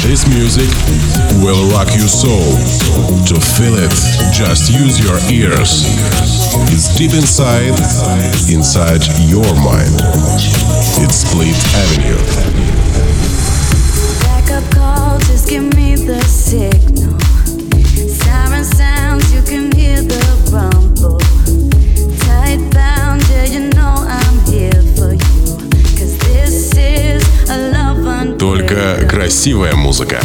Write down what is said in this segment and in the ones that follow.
This music will rock your soul. To feel it, just use your ears. It's deep inside, inside your mind. It's Split Avenue. красивая музыка.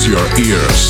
Use your ears.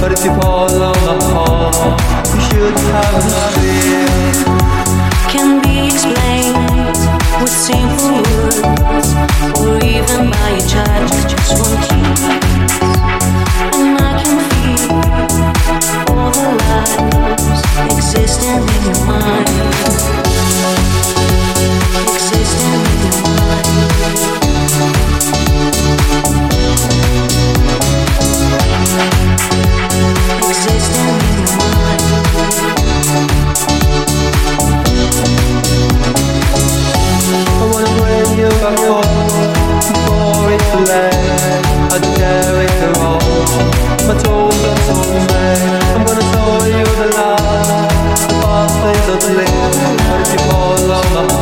but if you follow my heart, you should have a fear. Can be explained with simple words, or even by a child just one kiss. And I can feel all the lives existing in your mind.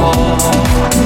好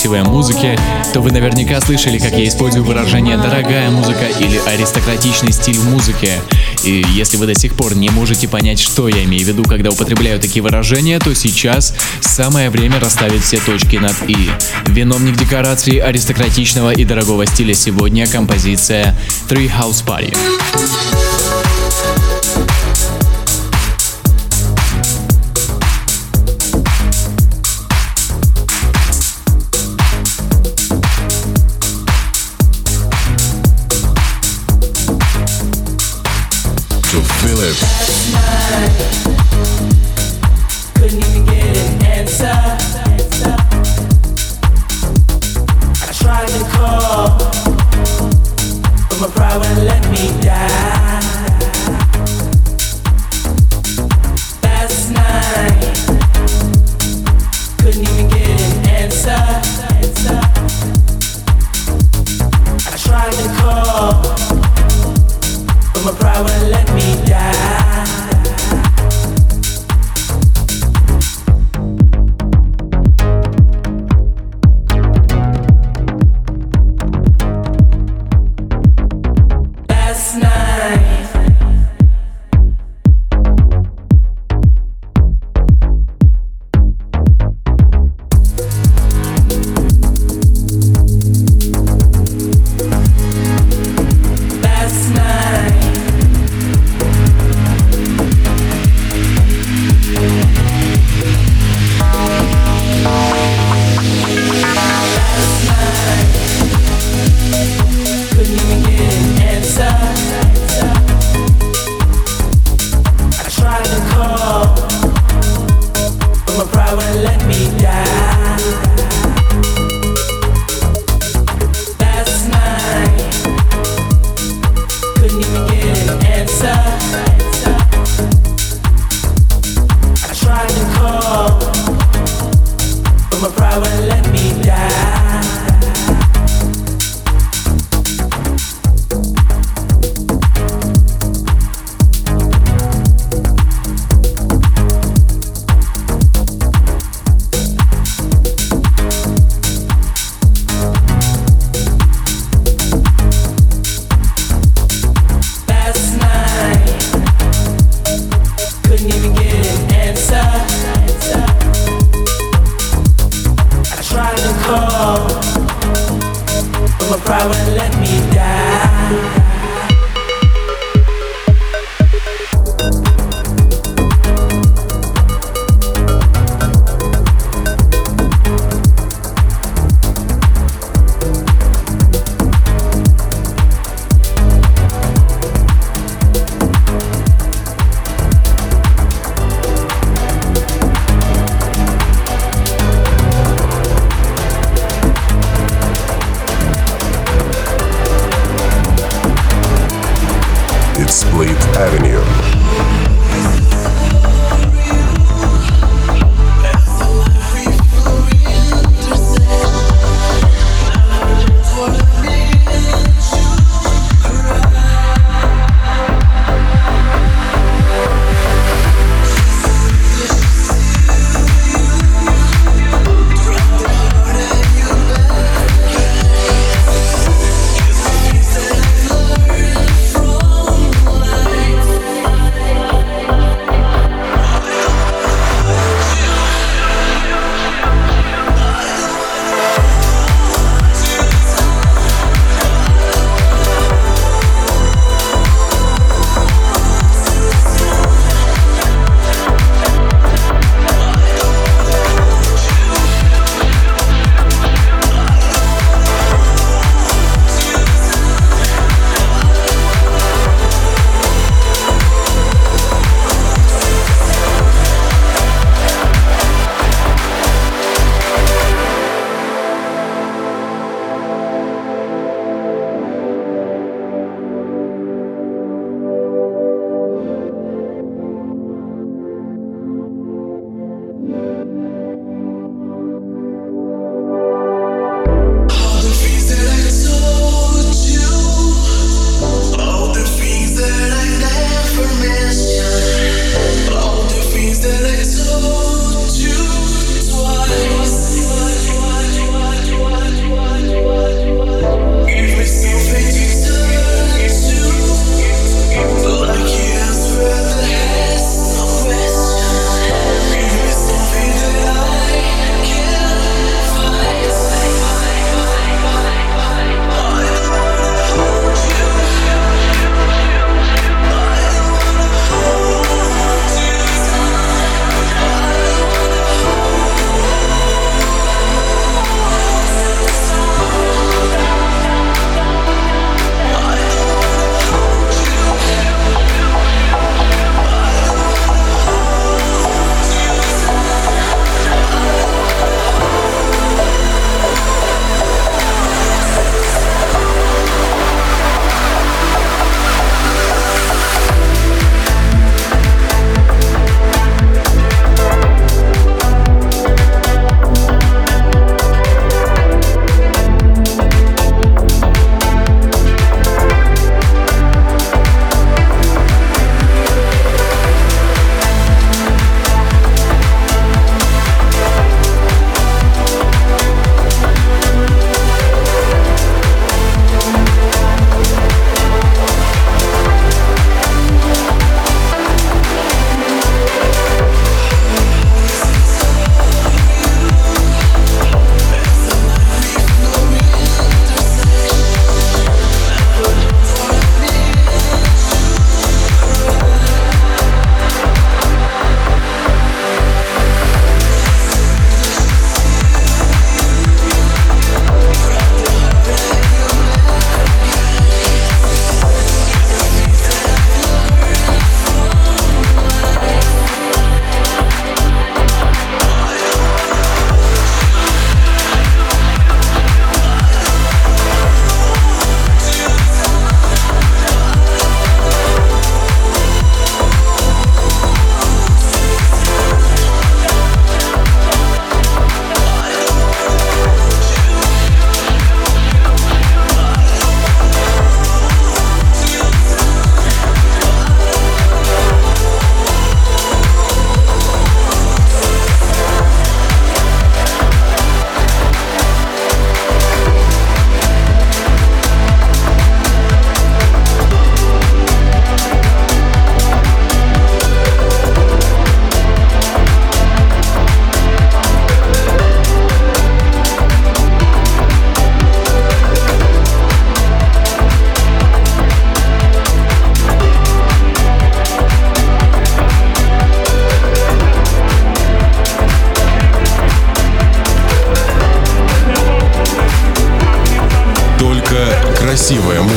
красивой музыки, то вы наверняка слышали, как я использую выражение «дорогая музыка» или «аристократичный стиль в музыке». И если вы до сих пор не можете понять, что я имею в виду, когда употребляю такие выражения, то сейчас самое время расставить все точки над «и». Виновник декорации аристократичного и дорогого стиля сегодня композиция «Three House Party». Tried to call, but my pride wouldn't let me die.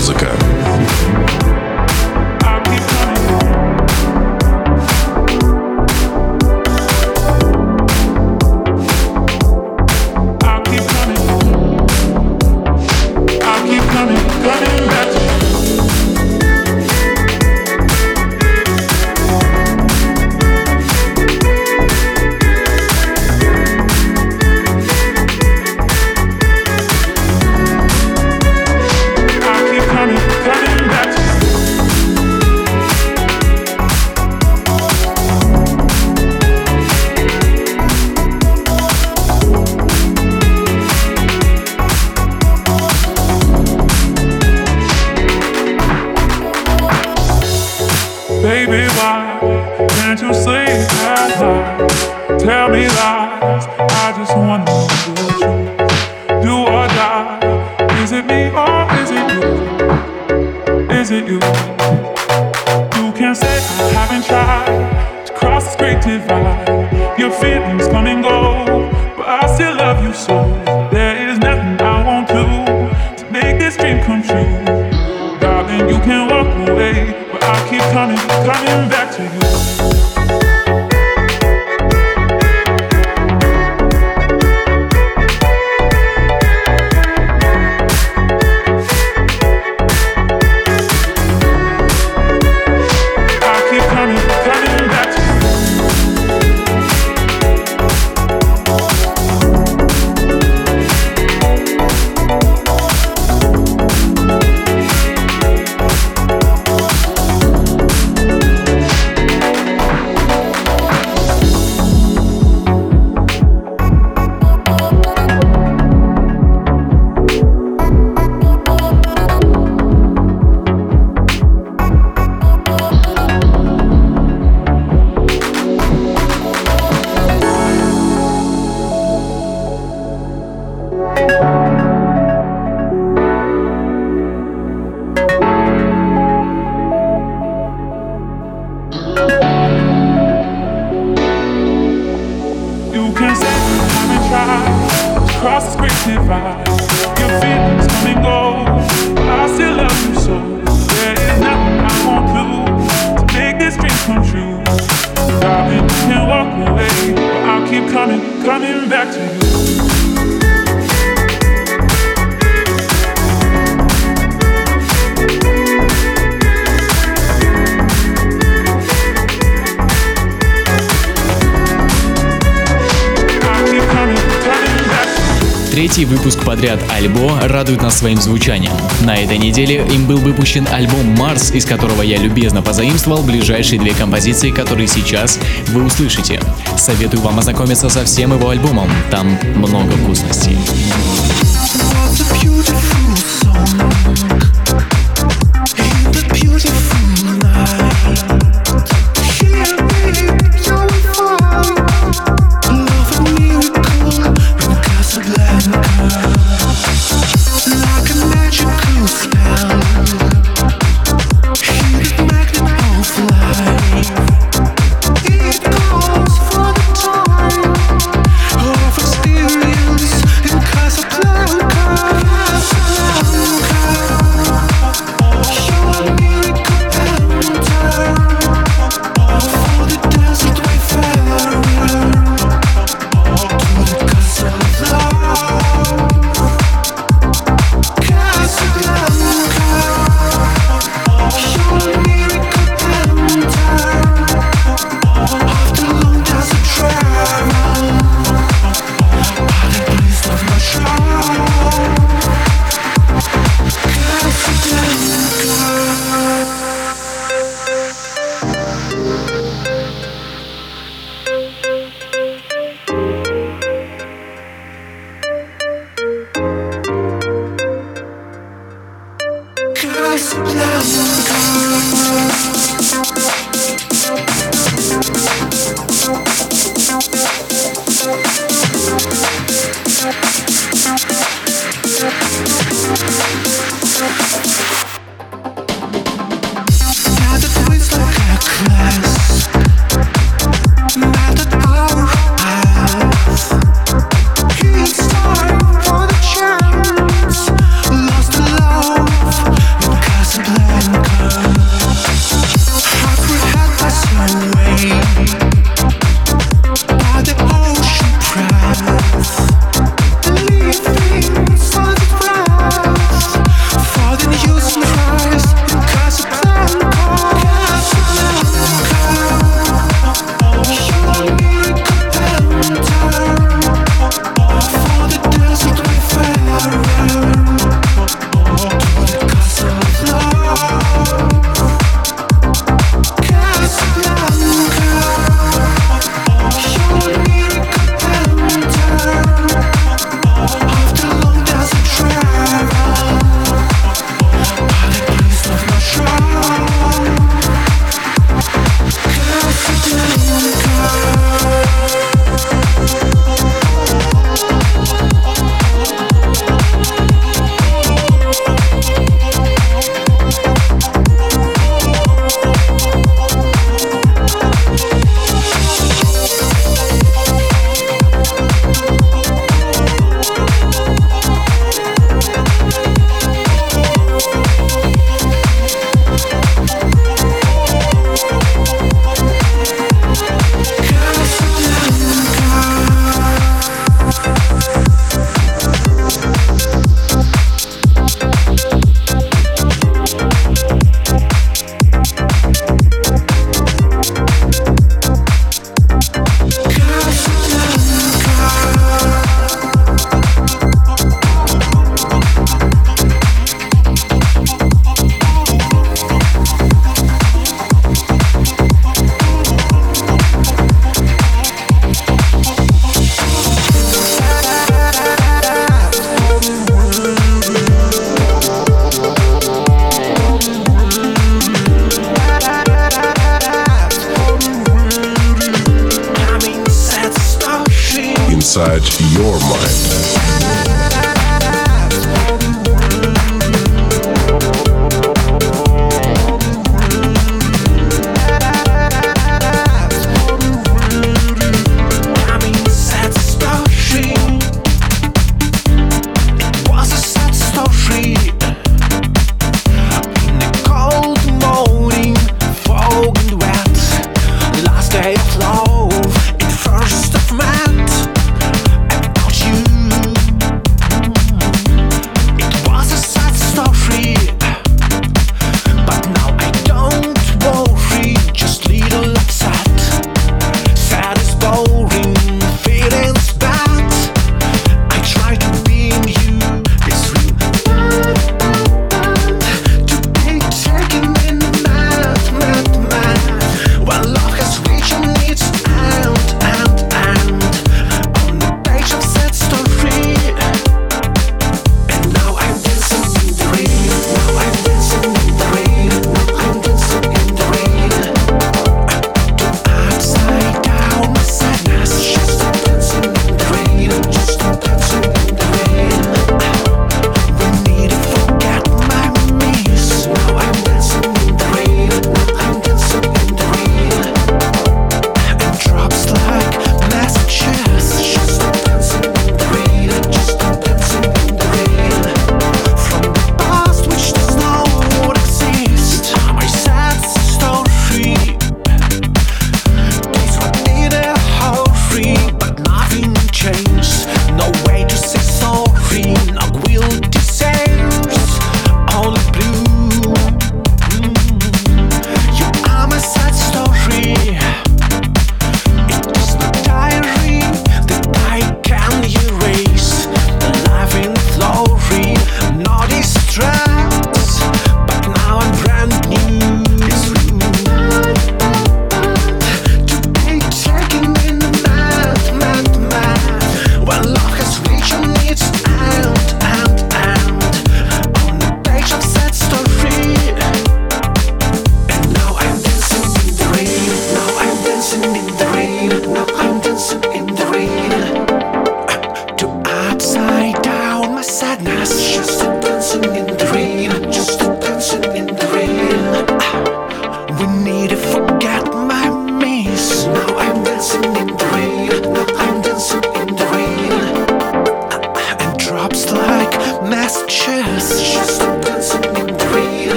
музыка. back to you. Третий выпуск подряд Альбо радует нас своим звучанием. На этой неделе им был выпущен альбом «Марс», из которого я любезно позаимствовал ближайшие две композиции, которые сейчас вы услышите. Советую вам ознакомиться со всем его альбомом, там много вкусностей.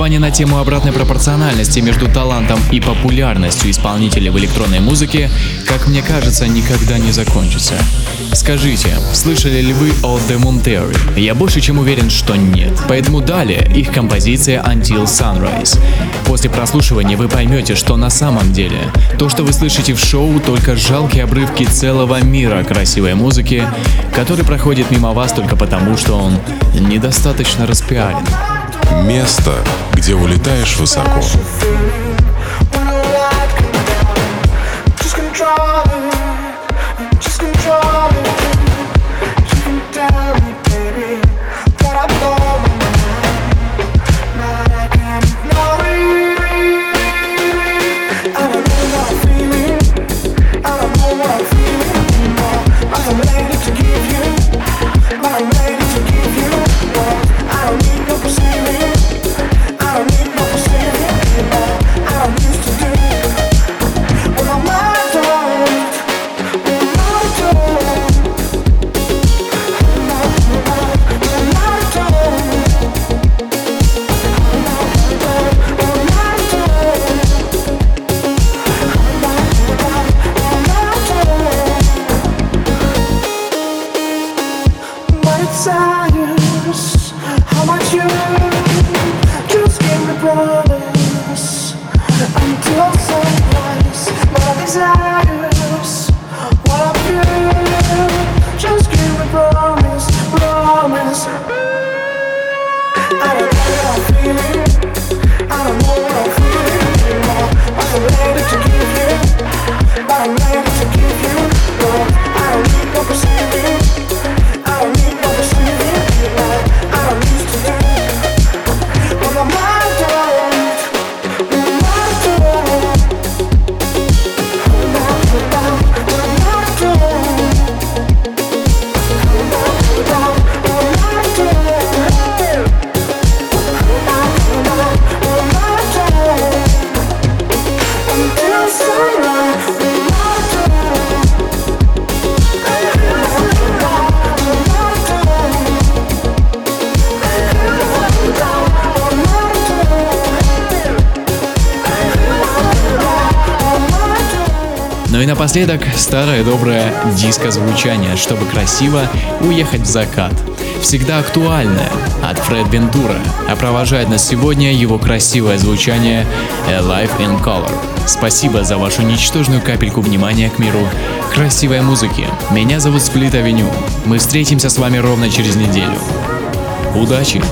Негодование на тему обратной пропорциональности между талантом и популярностью исполнителя в электронной музыке, как мне кажется, никогда не закончится. Скажите, слышали ли вы о The Monterey? Я больше чем уверен, что нет. Поэтому далее их композиция Until Sunrise. После прослушивания вы поймете, что на самом деле то, что вы слышите в шоу, только жалкие обрывки целого мира красивой музыки, который проходит мимо вас только потому, что он недостаточно распиарен. Место, где улетаешь высоко. as I напоследок старое доброе диско-звучание, чтобы красиво уехать в закат. Всегда актуальное от Фред Вентура, а провожает нас сегодня его красивое звучание Life in Color. Спасибо за вашу ничтожную капельку внимания к миру красивой музыки. Меня зовут Сплит Авеню. Мы встретимся с вами ровно через неделю. Удачи!